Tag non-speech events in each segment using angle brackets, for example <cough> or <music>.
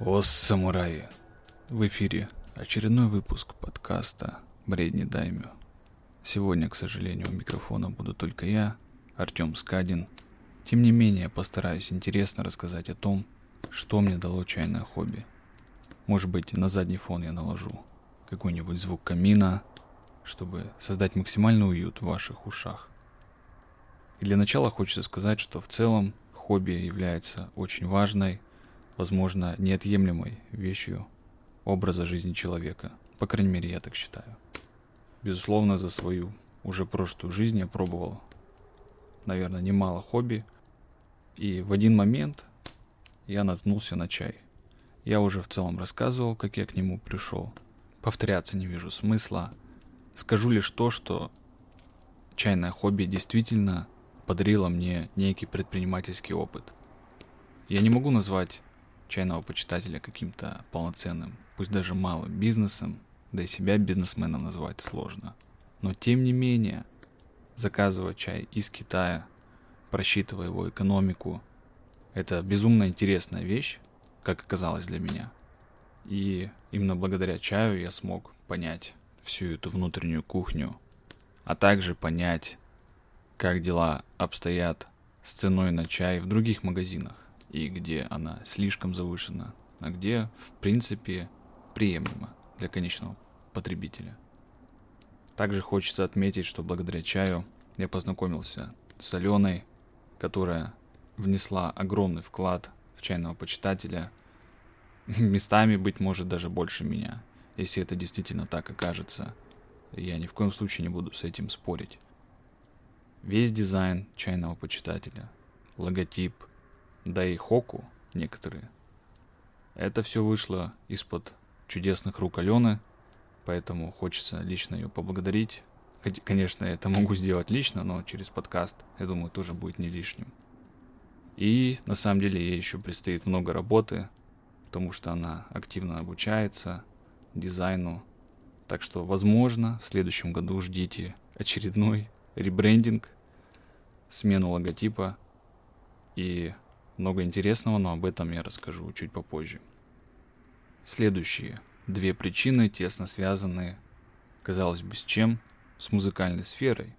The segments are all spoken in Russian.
О, самураи! В эфире очередной выпуск подкаста «Бредни Даймё». Сегодня, к сожалению, у микрофона буду только я, Артем Скадин. Тем не менее, постараюсь интересно рассказать о том, что мне дало чайное хобби. Может быть, на задний фон я наложу какой-нибудь звук камина, чтобы создать максимальный уют в ваших ушах. И для начала хочется сказать, что в целом хобби является очень важной возможно, неотъемлемой вещью образа жизни человека. По крайней мере, я так считаю. Безусловно, за свою уже прошлую жизнь я пробовал, наверное, немало хобби. И в один момент я наткнулся на чай. Я уже в целом рассказывал, как я к нему пришел. Повторяться не вижу смысла. Скажу лишь то, что чайное хобби действительно подарило мне некий предпринимательский опыт. Я не могу назвать чайного почитателя каким-то полноценным, пусть даже малым бизнесом, да и себя бизнесменом назвать сложно. Но тем не менее, заказывать чай из Китая, просчитывая его экономику, это безумно интересная вещь, как оказалось для меня. И именно благодаря чаю я смог понять всю эту внутреннюю кухню, а также понять, как дела обстоят с ценой на чай в других магазинах и где она слишком завышена, а где, в принципе, приемлема для конечного потребителя. Также хочется отметить, что благодаря чаю я познакомился с Аленой, которая внесла огромный вклад в чайного почитателя, <laughs> местами, быть может, даже больше меня. Если это действительно так окажется, я ни в коем случае не буду с этим спорить. Весь дизайн чайного почитателя, логотип, да и Хоку некоторые. Это все вышло из-под чудесных рук Алены, поэтому хочется лично ее поблагодарить. Конечно, я это <laughs> могу сделать лично, но через подкаст, я думаю, тоже будет не лишним. И на самом деле ей еще предстоит много работы, потому что она активно обучается дизайну. Так что, возможно, в следующем году ждите очередной ребрендинг, смену логотипа и много интересного, но об этом я расскажу чуть попозже. Следующие две причины тесно связаны, казалось бы, с чем? С музыкальной сферой.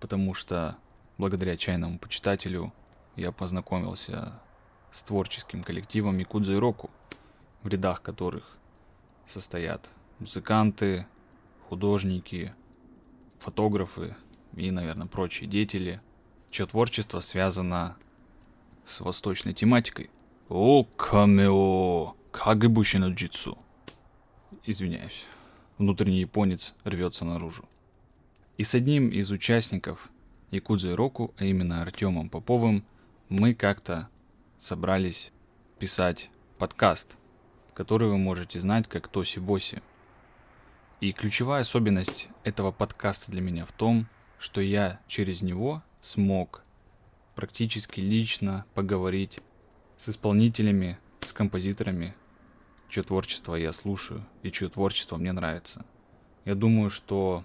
Потому что благодаря чайному почитателю я познакомился с творческим коллективом Якудза и Року, в рядах которых состоят музыканты, художники, фотографы и, наверное, прочие деятели, чье творчество связано с восточной тематикой. О, камео, кагебуши на джитсу. Извиняюсь. Внутренний японец рвется наружу. И с одним из участников Якудзы Року, а именно Артемом Поповым, мы как-то собрались писать подкаст, который вы можете знать как Тоси Боси. И ключевая особенность этого подкаста для меня в том, что я через него смог практически лично поговорить с исполнителями, с композиторами, чье творчество я слушаю и чье творчество мне нравится. Я думаю, что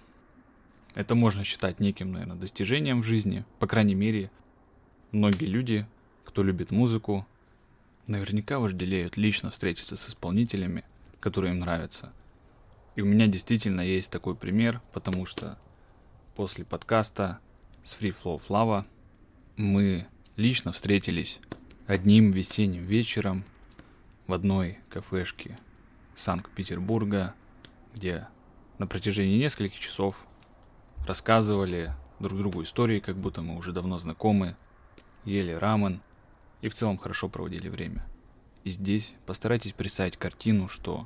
это можно считать неким, наверное, достижением в жизни. По крайней мере, многие люди, кто любит музыку, наверняка вожделеют лично встретиться с исполнителями, которые им нравятся. И у меня действительно есть такой пример, потому что после подкаста с Free Flow Flava мы лично встретились одним весенним вечером в одной кафешке Санкт-Петербурга, где на протяжении нескольких часов рассказывали друг другу истории, как будто мы уже давно знакомы, ели рамен и в целом хорошо проводили время. И здесь постарайтесь представить картину, что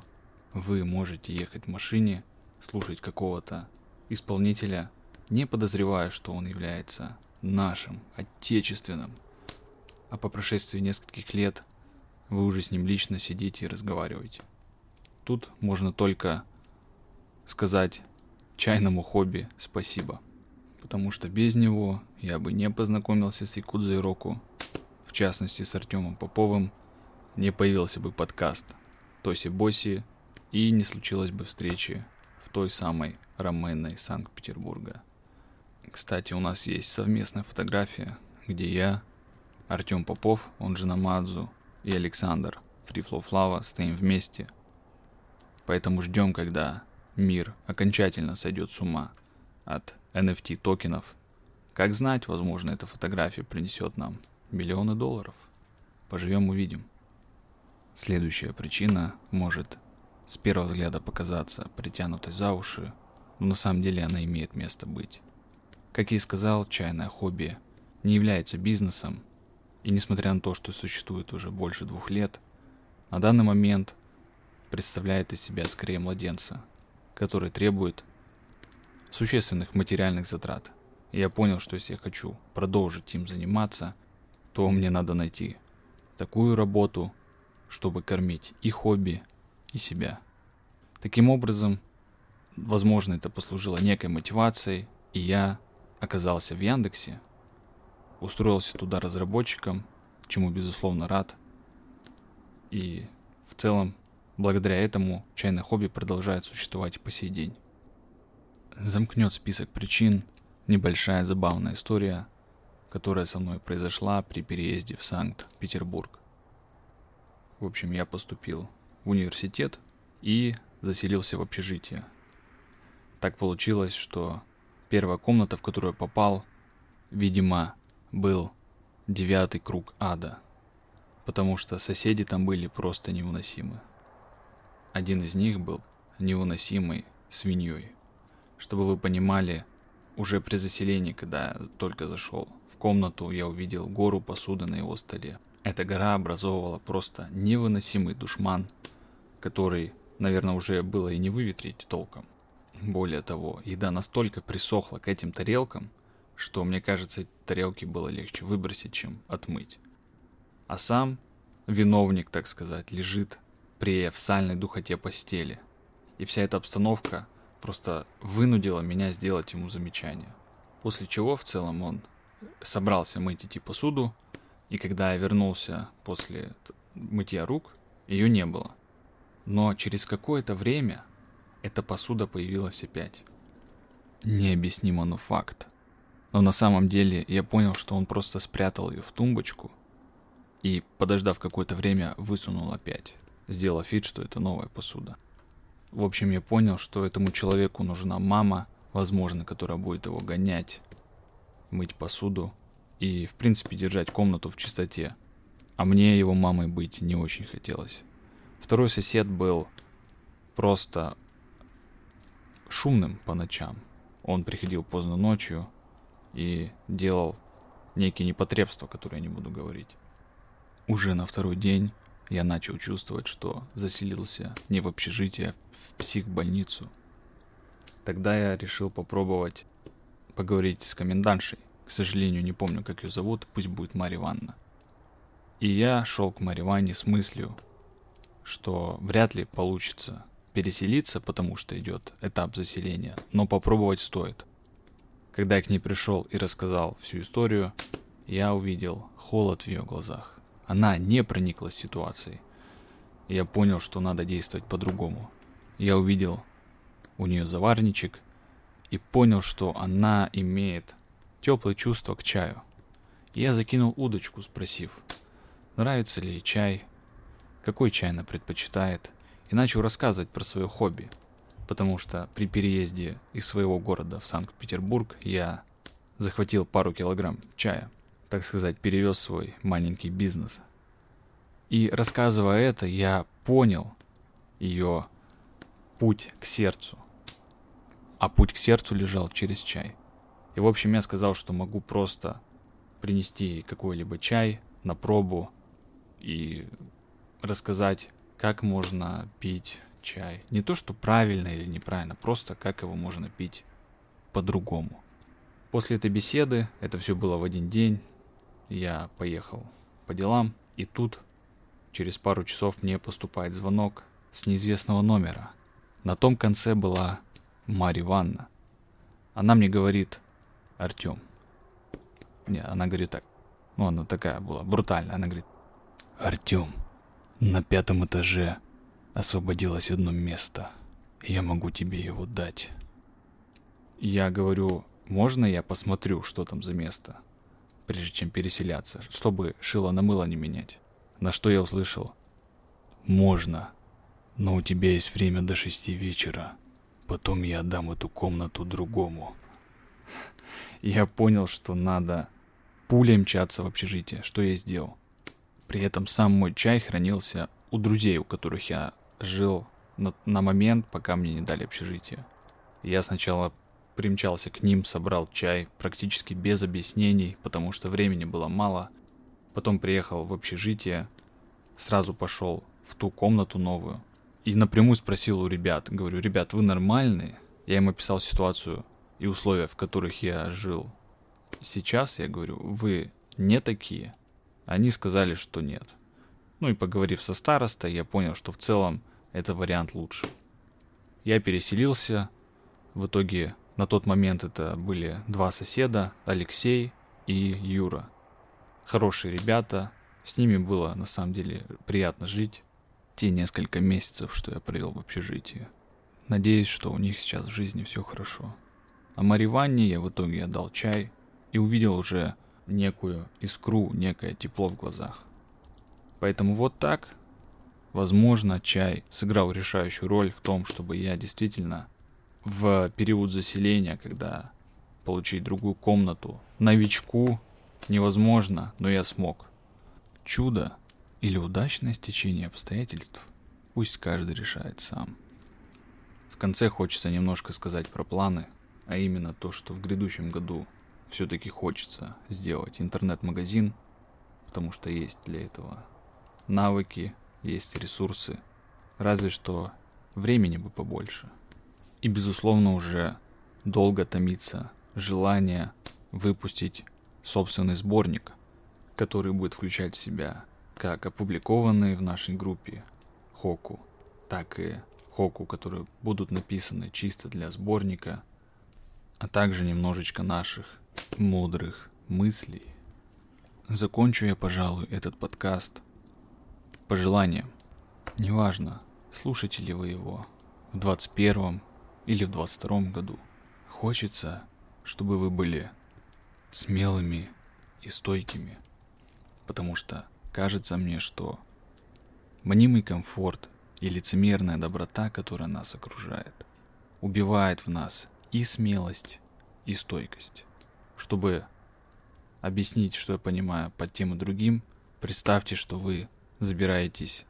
вы можете ехать в машине, слушать какого-то исполнителя, не подозревая, что он является нашим, отечественным. А по прошествии нескольких лет вы уже с ним лично сидите и разговариваете. Тут можно только сказать чайному хобби спасибо. Потому что без него я бы не познакомился с Якудзой Року, в частности с Артемом Поповым, не появился бы подкаст Тоси Боси и не случилось бы встречи в той самой Раменной Санкт-Петербурга. Кстати, у нас есть совместная фотография, где я, Артем Попов, он же Намадзу, и Александр, Flow Flava стоим вместе. Поэтому ждем, когда мир окончательно сойдет с ума от NFT токенов. Как знать, возможно, эта фотография принесет нам миллионы долларов. Поживем увидим. Следующая причина может с первого взгляда показаться притянутой за уши, но на самом деле она имеет место быть. Как я и сказал, чайное хобби не является бизнесом, и несмотря на то, что существует уже больше двух лет, на данный момент представляет из себя скорее младенца, который требует существенных материальных затрат. И я понял, что если я хочу продолжить им заниматься, то мне надо найти такую работу, чтобы кормить и хобби, и себя. Таким образом, возможно, это послужило некой мотивацией, и я оказался в Яндексе, устроился туда разработчиком, чему безусловно рад. И в целом, благодаря этому, чайное хобби продолжает существовать по сей день. Замкнет список причин небольшая забавная история, которая со мной произошла при переезде в Санкт-Петербург. В общем, я поступил в университет и заселился в общежитие. Так получилось, что первая комната, в которую я попал, видимо, был девятый круг ада, потому что соседи там были просто невыносимы. Один из них был невыносимой свиньей. Чтобы вы понимали, уже при заселении, когда я только зашел в комнату, я увидел гору посуды на его столе. Эта гора образовывала просто невыносимый душман, который, наверное, уже было и не выветрить толком. Более того, еда настолько присохла к этим тарелкам, что, мне кажется, эти тарелки было легче выбросить, чем отмыть. А сам виновник, так сказать, лежит при в сальной духоте постели. И вся эта обстановка просто вынудила меня сделать ему замечание. После чего в целом он собрался мыть идти посуду, и когда я вернулся после мытья рук, ее не было. Но через какое-то время эта посуда появилась опять. Необъяснимо, но факт. Но на самом деле я понял, что он просто спрятал ее в тумбочку и, подождав какое-то время, высунул опять, сделав вид, что это новая посуда. В общем, я понял, что этому человеку нужна мама, возможно, которая будет его гонять, мыть посуду и, в принципе, держать комнату в чистоте. А мне его мамой быть не очень хотелось. Второй сосед был просто шумным по ночам. Он приходил поздно ночью, и делал некие непотребства, которые я не буду говорить. Уже на второй день я начал чувствовать, что заселился не в общежитие, а в психбольницу. Тогда я решил попробовать поговорить с комендантшей. К сожалению, не помню, как ее зовут, пусть будет Марья Ивановна. И я шел к Марье Ивановне с мыслью, что вряд ли получится переселиться, потому что идет этап заселения, но попробовать стоит – когда я к ней пришел и рассказал всю историю, я увидел холод в ее глазах. Она не прониклась ситуацией. я понял, что надо действовать по-другому. Я увидел у нее заварничек и понял, что она имеет теплое чувство к чаю. я закинул удочку, спросив, нравится ли ей чай, какой чай она предпочитает, и начал рассказывать про свое хобби – потому что при переезде из своего города в Санкт-Петербург я захватил пару килограмм чая, так сказать, перевез свой маленький бизнес. И рассказывая это, я понял ее путь к сердцу. А путь к сердцу лежал через чай. И в общем я сказал, что могу просто принести какой-либо чай на пробу и рассказать, как можно пить чай. Не то, что правильно или неправильно, просто как его можно пить по-другому. После этой беседы, это все было в один день, я поехал по делам, и тут через пару часов мне поступает звонок с неизвестного номера. На том конце была Марья Ивановна. Она мне говорит, Артем. Не, она говорит так. Ну, она такая была брутальная. Она говорит, Артем, на пятом этаже освободилось одно место. Я могу тебе его дать. Я говорю, можно я посмотрю, что там за место, прежде чем переселяться, чтобы шило на мыло не менять. На что я услышал? Можно, но у тебя есть время до шести вечера. Потом я отдам эту комнату другому. Я понял, что надо пулей мчаться в общежитие, что я сделал. При этом сам мой чай хранился у друзей, у которых я жил на, на момент, пока мне не дали общежитие. Я сначала примчался к ним, собрал чай практически без объяснений, потому что времени было мало. Потом приехал в общежитие, сразу пошел в ту комнату новую и напрямую спросил у ребят, говорю, ребят, вы нормальные? Я им описал ситуацию и условия, в которых я жил. Сейчас я говорю, вы не такие. Они сказали, что нет. Ну и поговорив со старостой, я понял, что в целом это вариант лучше. Я переселился. В итоге на тот момент это были два соседа, Алексей и Юра. Хорошие ребята, с ними было на самом деле приятно жить те несколько месяцев, что я провел в общежитии. Надеюсь, что у них сейчас в жизни все хорошо. А Мари Ванне я в итоге отдал чай и увидел уже некую искру, некое тепло в глазах. Поэтому вот так, возможно, чай сыграл решающую роль в том, чтобы я действительно в период заселения, когда получить другую комнату, новичку невозможно, но я смог. Чудо или удачное стечение обстоятельств, пусть каждый решает сам. В конце хочется немножко сказать про планы, а именно то, что в грядущем году все-таки хочется сделать интернет-магазин, потому что есть для этого навыки, есть ресурсы, разве что времени бы побольше – и, безусловно, уже долго томится желание выпустить собственный сборник, который будет включать в себя как опубликованные в нашей группе хоку, так и хоку, которые будут написаны чисто для сборника, а также немножечко наших мудрых мыслей. Закончу я, пожалуй, этот подкаст пожеланием. Неважно, слушаете ли вы его в 21 или в 22 году. Хочется, чтобы вы были смелыми и стойкими, потому что кажется мне, что мнимый комфорт и лицемерная доброта, которая нас окружает, убивает в нас и смелость, и стойкость. Чтобы объяснить, что я понимаю под тем и другим, представьте, что вы забираетесь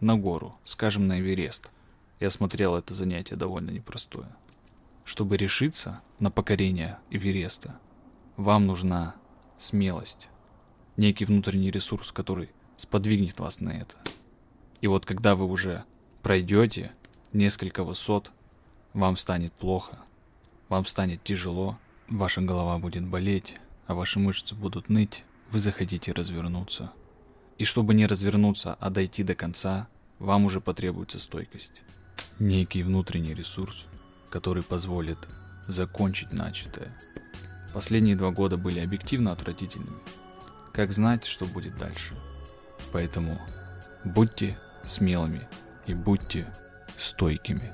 на гору, скажем, на Эверест – я смотрел это занятие довольно непростое. Чтобы решиться на покорение Эвереста, вам нужна смелость, некий внутренний ресурс, который сподвигнет вас на это. И вот когда вы уже пройдете несколько высот, вам станет плохо, вам станет тяжело, ваша голова будет болеть, а ваши мышцы будут ныть, вы захотите развернуться. И чтобы не развернуться, а дойти до конца, вам уже потребуется стойкость некий внутренний ресурс, который позволит закончить начатое. Последние два года были объективно отвратительными. Как знать, что будет дальше? Поэтому будьте смелыми и будьте стойкими.